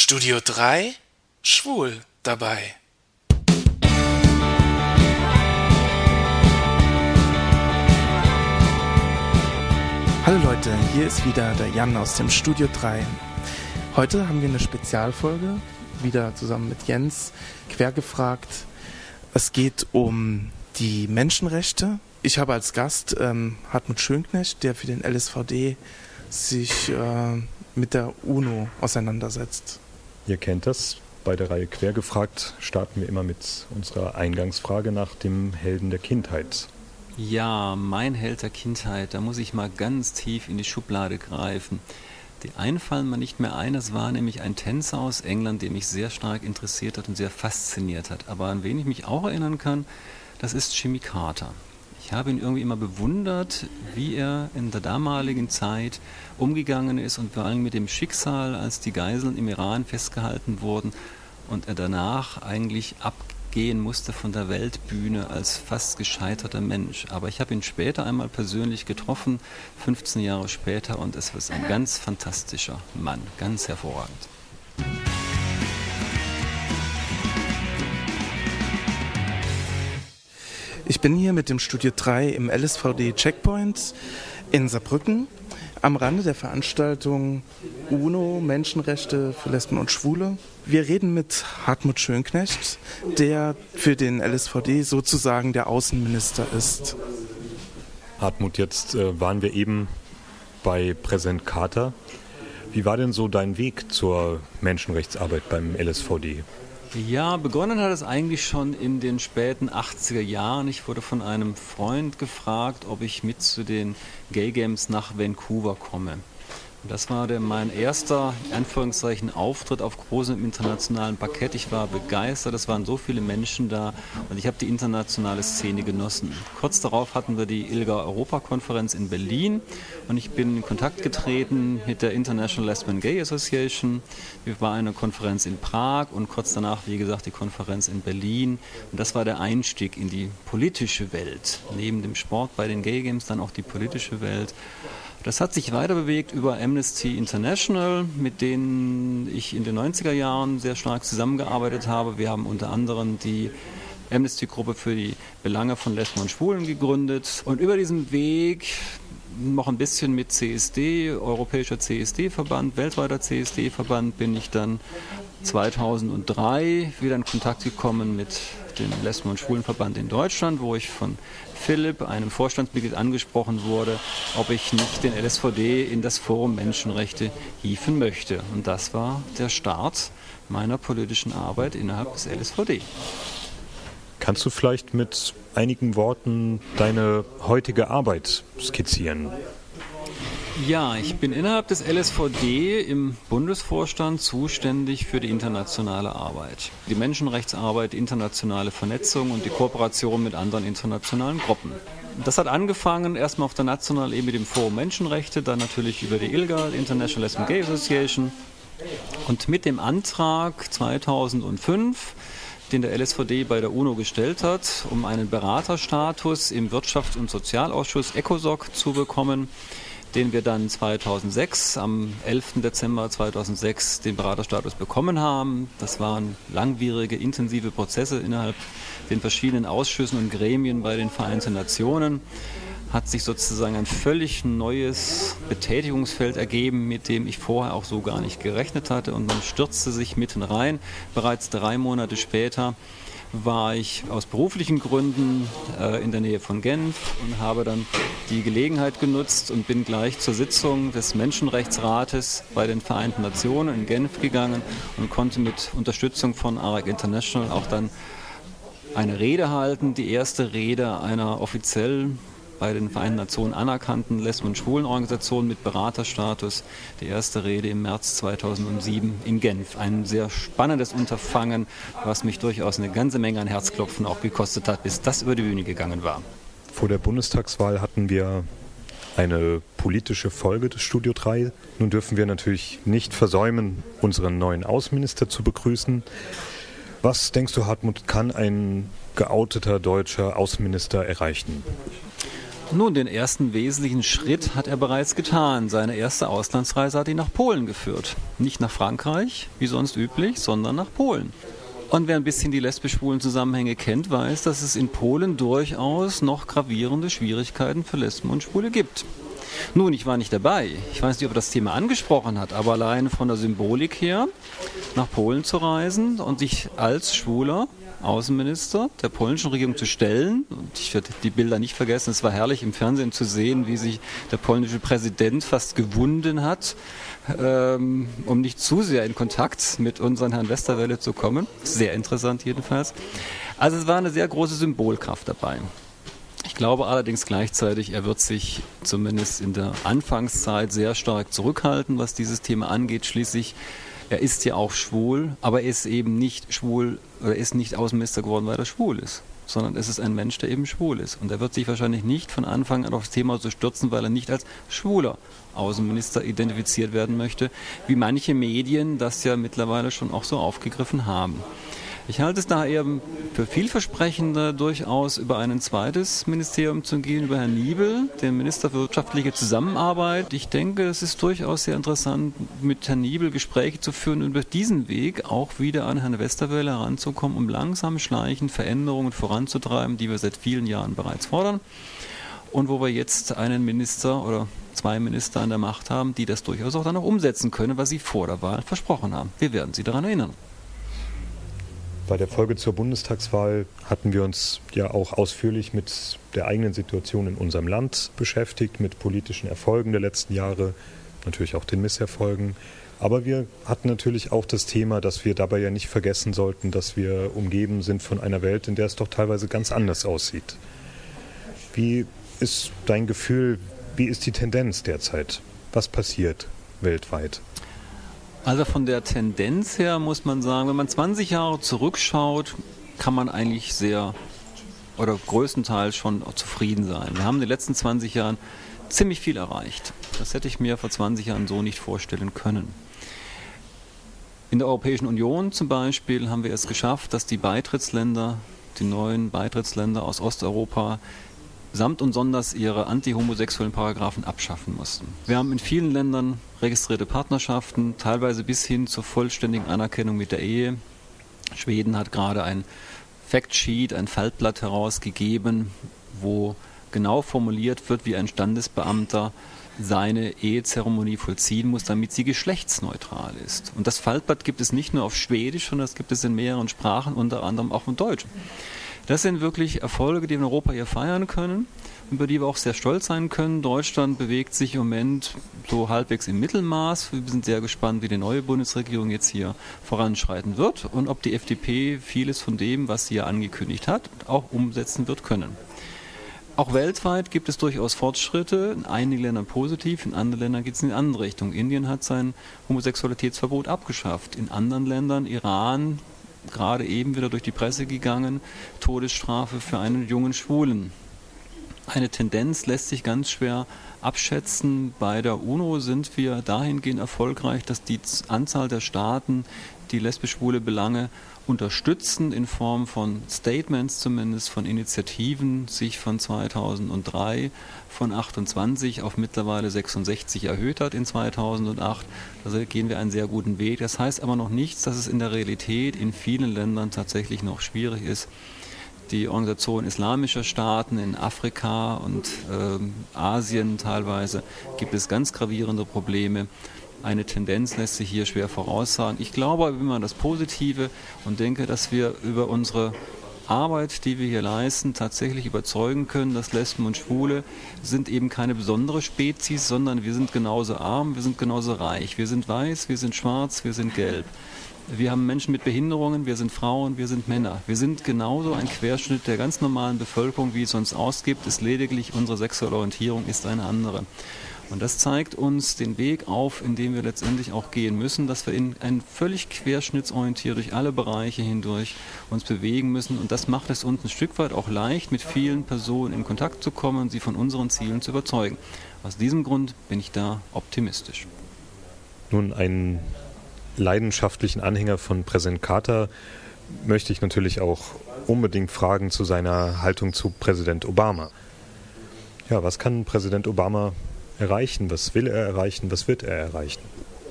Studio 3 Schwul dabei. Hallo Leute, hier ist wieder der Jan aus dem Studio 3. Heute haben wir eine Spezialfolge, wieder zusammen mit Jens, quergefragt. Es geht um die Menschenrechte. Ich habe als Gast ähm, Hartmut Schönknecht, der für den LSVD sich äh, mit der UNO auseinandersetzt. Ihr kennt das. Bei der Reihe Quergefragt starten wir immer mit unserer Eingangsfrage nach dem Helden der Kindheit. Ja, mein Held der Kindheit, da muss ich mal ganz tief in die Schublade greifen. Die einen fallen mir nicht mehr ein, es war nämlich ein Tänzer aus England, der mich sehr stark interessiert hat und sehr fasziniert hat. Aber an wen ich mich auch erinnern kann, das ist Jimmy Carter. Ich habe ihn irgendwie immer bewundert, wie er in der damaligen Zeit umgegangen ist und vor allem mit dem Schicksal, als die Geiseln im Iran festgehalten wurden und er danach eigentlich abgehen musste von der Weltbühne als fast gescheiterter Mensch. Aber ich habe ihn später einmal persönlich getroffen, 15 Jahre später, und es ist ein ganz fantastischer Mann, ganz hervorragend. Ich bin hier mit dem Studio 3 im LSVD Checkpoint in Saarbrücken am Rande der Veranstaltung UNO Menschenrechte für Lesben und Schwule. Wir reden mit Hartmut Schönknecht, der für den LSVD sozusagen der Außenminister ist. Hartmut, jetzt äh, waren wir eben bei Präsident Carter. Wie war denn so dein Weg zur Menschenrechtsarbeit beim LSVD? Ja, begonnen hat es eigentlich schon in den späten 80er Jahren. Ich wurde von einem Freund gefragt, ob ich mit zu den Gay Games nach Vancouver komme. Das war der, mein erster, Anführungszeichen, Auftritt auf großem internationalen Parkett. Ich war begeistert, es waren so viele Menschen da und ich habe die internationale Szene genossen. Kurz darauf hatten wir die ILGA Europakonferenz in Berlin und ich bin in Kontakt getreten mit der International Lesbian Gay Association. Wir waren eine Konferenz in Prag und kurz danach, wie gesagt, die Konferenz in Berlin. Und das war der Einstieg in die politische Welt. Neben dem Sport bei den Gay Games dann auch die politische Welt. Das hat sich weiter bewegt über Amnesty International, mit denen ich in den 90er Jahren sehr stark zusammengearbeitet habe. Wir haben unter anderem die Amnesty-Gruppe für die Belange von Lesben und Schwulen gegründet. Und über diesen Weg noch ein bisschen mit CSD, Europäischer CSD-Verband, weltweiter CSD-Verband, bin ich dann 2003 wieder in Kontakt gekommen mit dem Lesben- und Schwulenverband in Deutschland, wo ich von Philipp, einem Vorstandsmitglied, angesprochen wurde, ob ich nicht den LSVD in das Forum Menschenrechte hieven möchte. Und das war der Start meiner politischen Arbeit innerhalb des LSVD. Kannst du vielleicht mit einigen Worten deine heutige Arbeit skizzieren? Ja, ich bin innerhalb des LSVD im Bundesvorstand zuständig für die internationale Arbeit. Die Menschenrechtsarbeit, internationale Vernetzung und die Kooperation mit anderen internationalen Gruppen. Das hat angefangen erstmal auf der nationalen Ebene mit dem Forum Menschenrechte, dann natürlich über die ILGA, International Lesbian Gay Association. Und mit dem Antrag 2005 den der LSVD bei der UNO gestellt hat, um einen Beraterstatus im Wirtschafts- und Sozialausschuss ECOSOC zu bekommen, den wir dann 2006, am 11. Dezember 2006, den Beraterstatus bekommen haben. Das waren langwierige, intensive Prozesse innerhalb den verschiedenen Ausschüssen und Gremien bei den Vereinten Nationen hat sich sozusagen ein völlig neues Betätigungsfeld ergeben, mit dem ich vorher auch so gar nicht gerechnet hatte. Und man stürzte sich mitten rein. Bereits drei Monate später war ich aus beruflichen Gründen äh, in der Nähe von Genf und habe dann die Gelegenheit genutzt und bin gleich zur Sitzung des Menschenrechtsrates bei den Vereinten Nationen in Genf gegangen und konnte mit Unterstützung von AREC International auch dann eine Rede halten, die erste Rede einer offiziell bei den Vereinten Nationen anerkannten Lesben- und Schwulenorganisation mit Beraterstatus. Die erste Rede im März 2007 in Genf. Ein sehr spannendes Unterfangen, was mich durchaus eine ganze Menge an Herzklopfen auch gekostet hat, bis das über die Bühne gegangen war. Vor der Bundestagswahl hatten wir eine politische Folge des Studio 3. Nun dürfen wir natürlich nicht versäumen, unseren neuen Außenminister zu begrüßen. Was denkst du, Hartmut, kann ein geouteter deutscher Außenminister erreichen? Nun, den ersten wesentlichen Schritt hat er bereits getan. Seine erste Auslandsreise hat ihn nach Polen geführt. Nicht nach Frankreich, wie sonst üblich, sondern nach Polen. Und wer ein bisschen die lesbisch-schwulen Zusammenhänge kennt, weiß, dass es in Polen durchaus noch gravierende Schwierigkeiten für Lesben und Schwule gibt. Nun, ich war nicht dabei. Ich weiß nicht, ob er das Thema angesprochen hat, aber allein von der Symbolik her, nach Polen zu reisen und sich als Schwuler Außenminister der polnischen Regierung zu stellen. Und ich werde die Bilder nicht vergessen. Es war herrlich im Fernsehen zu sehen, wie sich der polnische Präsident fast gewunden hat, ähm, um nicht zu sehr in Kontakt mit unseren Herrn Westerwelle zu kommen. Sehr interessant jedenfalls. Also es war eine sehr große Symbolkraft dabei. Ich glaube allerdings gleichzeitig, er wird sich zumindest in der Anfangszeit sehr stark zurückhalten, was dieses Thema angeht. Schließlich er ist ja auch schwul, aber er ist eben nicht schwul oder ist nicht Außenminister geworden, weil er schwul ist, sondern es ist ein Mensch, der eben schwul ist. Und er wird sich wahrscheinlich nicht von Anfang an auf das Thema so stürzen, weil er nicht als schwuler Außenminister identifiziert werden möchte, wie manche Medien das ja mittlerweile schon auch so aufgegriffen haben. Ich halte es daher für vielversprechender, durchaus über ein zweites Ministerium zu gehen, über Herrn Niebel, den Minister für wirtschaftliche Zusammenarbeit. Ich denke, es ist durchaus sehr interessant, mit Herrn Niebel Gespräche zu führen und über diesen Weg auch wieder an Herrn Westerwelle heranzukommen, um langsam schleichend Veränderungen voranzutreiben, die wir seit vielen Jahren bereits fordern und wo wir jetzt einen Minister oder zwei Minister an der Macht haben, die das durchaus auch dann noch umsetzen können, was sie vor der Wahl versprochen haben. Wir werden Sie daran erinnern. Bei der Folge zur Bundestagswahl hatten wir uns ja auch ausführlich mit der eigenen Situation in unserem Land beschäftigt, mit politischen Erfolgen der letzten Jahre, natürlich auch den Misserfolgen. Aber wir hatten natürlich auch das Thema, dass wir dabei ja nicht vergessen sollten, dass wir umgeben sind von einer Welt, in der es doch teilweise ganz anders aussieht. Wie ist dein Gefühl, wie ist die Tendenz derzeit? Was passiert weltweit? Also von der Tendenz her muss man sagen, wenn man 20 Jahre zurückschaut, kann man eigentlich sehr oder größtenteils schon zufrieden sein. Wir haben in den letzten 20 Jahren ziemlich viel erreicht. Das hätte ich mir vor 20 Jahren so nicht vorstellen können. In der Europäischen Union zum Beispiel haben wir es geschafft, dass die Beitrittsländer, die neuen Beitrittsländer aus Osteuropa, samt und sonders ihre antihomosexuellen Paragraphen abschaffen mussten. Wir haben in vielen Ländern registrierte Partnerschaften, teilweise bis hin zur vollständigen Anerkennung mit der Ehe. Schweden hat gerade ein Factsheet, ein Faltblatt herausgegeben, wo genau formuliert wird, wie ein Standesbeamter seine Ehezeremonie vollziehen muss, damit sie geschlechtsneutral ist. Und das Faltblatt gibt es nicht nur auf Schwedisch, sondern das gibt es in mehreren Sprachen, unter anderem auch in Deutsch. Das sind wirklich Erfolge, die wir in Europa hier feiern können, über die wir auch sehr stolz sein können. Deutschland bewegt sich im Moment so halbwegs im Mittelmaß. Wir sind sehr gespannt, wie die neue Bundesregierung jetzt hier voranschreiten wird und ob die FDP vieles von dem, was sie ja angekündigt hat, auch umsetzen wird können. Auch weltweit gibt es durchaus Fortschritte, in einigen Ländern positiv, in anderen Ländern geht es in die andere Richtung. Indien hat sein Homosexualitätsverbot abgeschafft, in anderen Ländern, Iran, gerade eben wieder durch die Presse gegangen, Todesstrafe für einen jungen Schwulen. Eine Tendenz lässt sich ganz schwer abschätzen. Bei der UNO sind wir dahingehend erfolgreich, dass die Anzahl der Staaten, die lesbisch-schwule Belange unterstützen, in Form von Statements zumindest, von Initiativen, sich von 2003 von 28 auf mittlerweile 66 erhöht hat in 2008. Also gehen wir einen sehr guten Weg. Das heißt aber noch nichts, dass es in der Realität in vielen Ländern tatsächlich noch schwierig ist. Die Organisation islamischer Staaten in Afrika und äh, Asien teilweise gibt es ganz gravierende Probleme. Eine Tendenz lässt sich hier schwer voraussagen. Ich glaube immer an das Positive und denke, dass wir über unsere Arbeit, die wir hier leisten, tatsächlich überzeugen können, dass Lesben und Schwule sind eben keine besondere Spezies, sondern wir sind genauso arm, wir sind genauso reich. Wir sind weiß, wir sind schwarz, wir sind gelb. Wir haben Menschen mit Behinderungen, wir sind Frauen, wir sind Männer. Wir sind genauso ein Querschnitt der ganz normalen Bevölkerung, wie es uns ausgibt. Es lediglich unsere sexuelle Orientierung ist eine andere. Und das zeigt uns den Weg auf, in dem wir letztendlich auch gehen müssen, dass wir in ein völlig querschnittsorientiert durch alle Bereiche hindurch uns bewegen müssen. Und das macht es uns ein Stück weit auch leicht, mit vielen Personen in Kontakt zu kommen und sie von unseren Zielen zu überzeugen. Aus diesem Grund bin ich da optimistisch. Nun, einen leidenschaftlichen Anhänger von Präsident Carter möchte ich natürlich auch unbedingt fragen zu seiner Haltung zu Präsident Obama. Ja, was kann Präsident Obama erreichen? Was will er erreichen? Was wird er erreichen?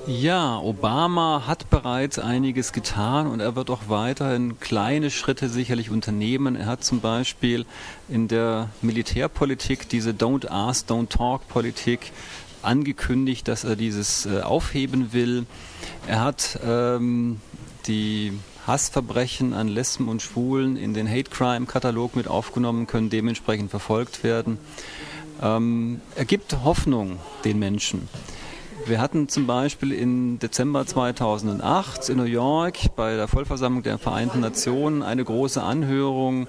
Ja, Obama hat bereits einiges getan und er wird auch weiterhin kleine Schritte sicherlich unternehmen. Er hat zum Beispiel in der Militärpolitik diese Don't Ask, Don't Talk Politik angekündigt, dass er dieses äh, aufheben will. Er hat ähm, die Hassverbrechen an Lesben und Schwulen in den Hate Crime Katalog mit aufgenommen, können dementsprechend verfolgt werden. Ähm, er gibt Hoffnung den Menschen. Wir hatten zum Beispiel im Dezember 2008 in New York bei der Vollversammlung der Vereinten Nationen eine große Anhörung,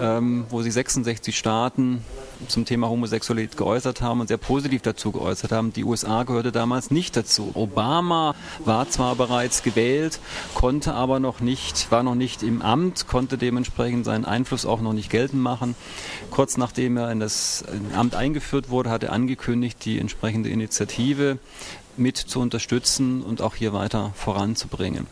ähm, wo sich 66 Staaten zum Thema Homosexualität geäußert haben und sehr positiv dazu geäußert haben. Die USA gehörte damals nicht dazu. Obama war zwar bereits gewählt, konnte aber noch nicht, war noch nicht im Amt, konnte dementsprechend seinen Einfluss auch noch nicht geltend machen. Kurz nachdem er in das Amt eingeführt wurde, hat er angekündigt, die entsprechende Initiative mit zu unterstützen und auch hier weiter voranzubringen.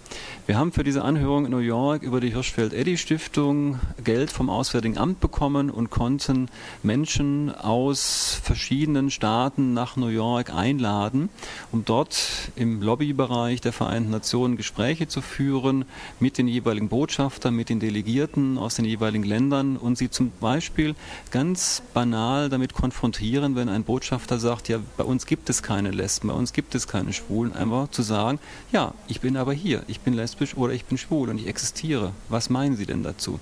Wir haben für diese Anhörung in New York über die Hirschfeld-Eddy-Stiftung Geld vom Auswärtigen Amt bekommen und konnten Menschen aus verschiedenen Staaten nach New York einladen, um dort im Lobbybereich der Vereinten Nationen Gespräche zu führen mit den jeweiligen Botschaftern, mit den Delegierten aus den jeweiligen Ländern und sie zum Beispiel ganz banal damit konfrontieren, wenn ein Botschafter sagt, ja, bei uns gibt es keine Lesben, bei uns gibt es keine Schwulen, einfach zu sagen, ja, ich bin aber hier, ich bin lesbisch oder ich bin schwul und ich existiere. Was meinen Sie denn dazu?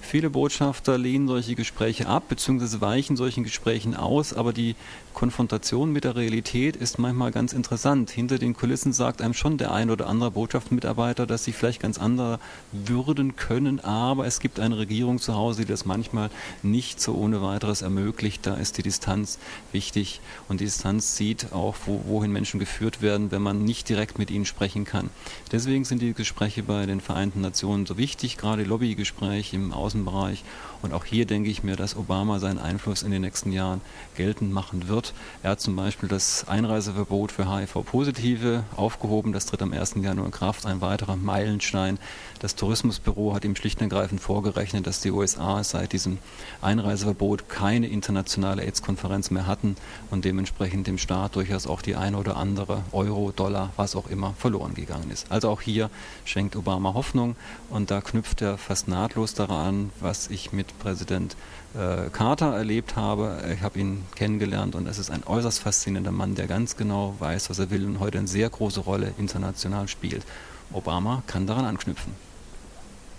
Viele Botschafter lehnen solche Gespräche ab, beziehungsweise weichen solchen Gesprächen aus, aber die Konfrontation mit der Realität ist manchmal ganz interessant. Hinter den Kulissen sagt einem schon der ein oder andere Botschaftsmitarbeiter, dass sie vielleicht ganz andere würden können, aber es gibt eine Regierung zu Hause, die das manchmal nicht so ohne weiteres ermöglicht. Da ist die Distanz wichtig und die Distanz sieht auch, wo, wohin Menschen geführt werden, wenn man nicht direkt mit ihnen sprechen kann. Deswegen sind die Gespräche bei den Vereinten Nationen so wichtig, gerade Lobbygespräche im Außen Außenbereich. Und auch hier denke ich mir, dass Obama seinen Einfluss in den nächsten Jahren geltend machen wird. Er hat zum Beispiel das Einreiseverbot für HIV-Positive aufgehoben. Das tritt am 1. Januar in Kraft. Ein weiterer Meilenstein. Das Tourismusbüro hat ihm schlicht und ergreifend vorgerechnet, dass die USA seit diesem Einreiseverbot keine internationale AIDS-Konferenz mehr hatten und dementsprechend dem Staat durchaus auch die eine oder andere Euro, Dollar, was auch immer verloren gegangen ist. Also auch hier schenkt Obama Hoffnung und da knüpft er fast nahtlos daran was ich mit Präsident äh, Carter erlebt habe. Ich habe ihn kennengelernt und es ist ein äußerst faszinierender Mann, der ganz genau weiß, was er will und heute eine sehr große Rolle international spielt. Obama kann daran anknüpfen.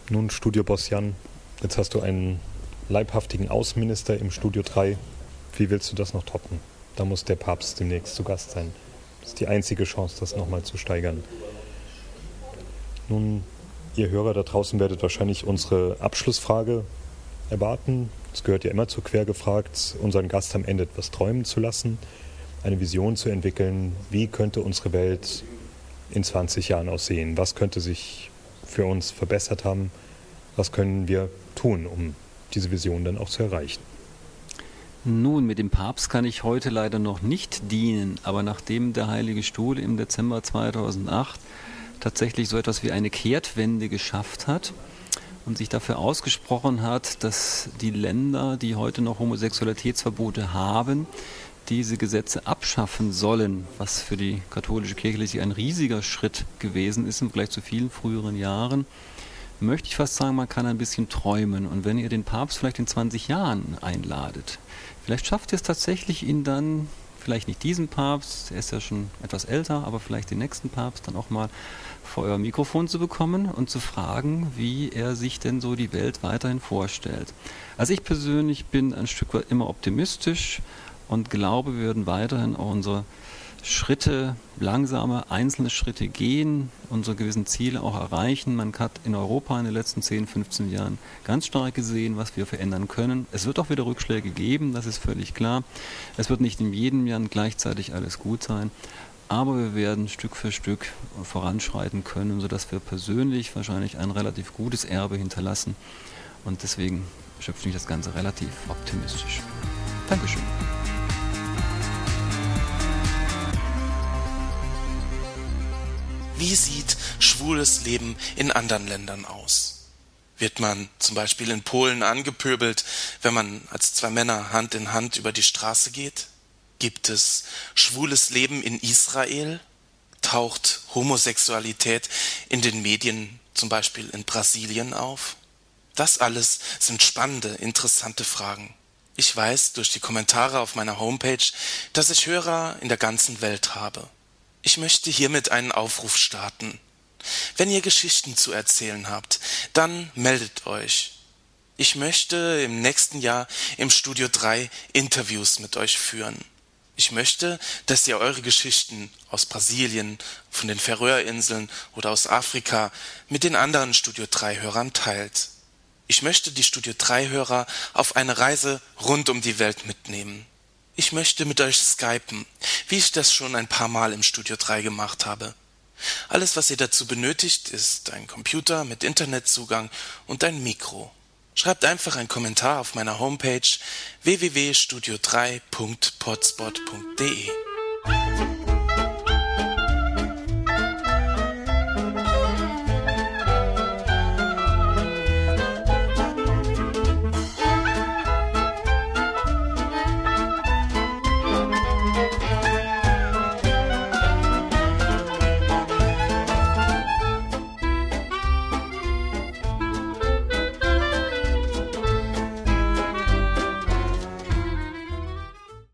Nun, Studioboss Jan, jetzt hast du einen leibhaftigen Außenminister im Studio 3. Wie willst du das noch toppen? Da muss der Papst demnächst zu Gast sein. Das ist die einzige Chance, das nochmal zu steigern. Nun Ihr Hörer da draußen werdet wahrscheinlich unsere Abschlussfrage erwarten. Es gehört ja immer zu Quergefragt, unseren Gast am Ende etwas träumen zu lassen, eine Vision zu entwickeln, wie könnte unsere Welt in 20 Jahren aussehen, was könnte sich für uns verbessert haben, was können wir tun, um diese Vision dann auch zu erreichen. Nun, mit dem Papst kann ich heute leider noch nicht dienen, aber nachdem der Heilige Stuhl im Dezember 2008 tatsächlich so etwas wie eine Kehrtwende geschafft hat und sich dafür ausgesprochen hat, dass die Länder, die heute noch Homosexualitätsverbote haben, diese Gesetze abschaffen sollen, was für die katholische Kirche ein riesiger Schritt gewesen ist im Vergleich zu vielen früheren Jahren, möchte ich fast sagen, man kann ein bisschen träumen. Und wenn ihr den Papst vielleicht in 20 Jahren einladet, vielleicht schafft ihr es tatsächlich, ihn dann, vielleicht nicht diesen Papst, er ist ja schon etwas älter, aber vielleicht den nächsten Papst dann auch mal vor euer Mikrofon zu bekommen und zu fragen, wie er sich denn so die Welt weiterhin vorstellt. Also ich persönlich bin ein Stück weit immer optimistisch und glaube, wir werden weiterhin auch unsere Schritte, langsame einzelne Schritte gehen, unsere gewissen Ziele auch erreichen. Man hat in Europa in den letzten 10, 15 Jahren ganz stark gesehen, was wir verändern können. Es wird auch wieder Rückschläge geben, das ist völlig klar. Es wird nicht in jedem Jahr gleichzeitig alles gut sein aber wir werden Stück für Stück voranschreiten können, sodass wir persönlich wahrscheinlich ein relativ gutes Erbe hinterlassen. Und deswegen schöpfe ich das Ganze relativ optimistisch. Dankeschön. Wie sieht schwules Leben in anderen Ländern aus? Wird man zum Beispiel in Polen angepöbelt, wenn man als zwei Männer Hand in Hand über die Straße geht? Gibt es schwules Leben in Israel? Taucht Homosexualität in den Medien, zum Beispiel in Brasilien, auf? Das alles sind spannende, interessante Fragen. Ich weiß durch die Kommentare auf meiner Homepage, dass ich Hörer in der ganzen Welt habe. Ich möchte hiermit einen Aufruf starten. Wenn ihr Geschichten zu erzählen habt, dann meldet euch. Ich möchte im nächsten Jahr im Studio 3 Interviews mit euch führen. Ich möchte, dass ihr eure Geschichten aus Brasilien, von den Färöerinseln oder aus Afrika mit den anderen Studio 3 Hörern teilt. Ich möchte die Studio 3 Hörer auf eine Reise rund um die Welt mitnehmen. Ich möchte mit euch skypen, wie ich das schon ein paar Mal im Studio 3 gemacht habe. Alles, was ihr dazu benötigt, ist ein Computer mit Internetzugang und ein Mikro. Schreibt einfach einen Kommentar auf meiner Homepage www.studio3.potspot.de.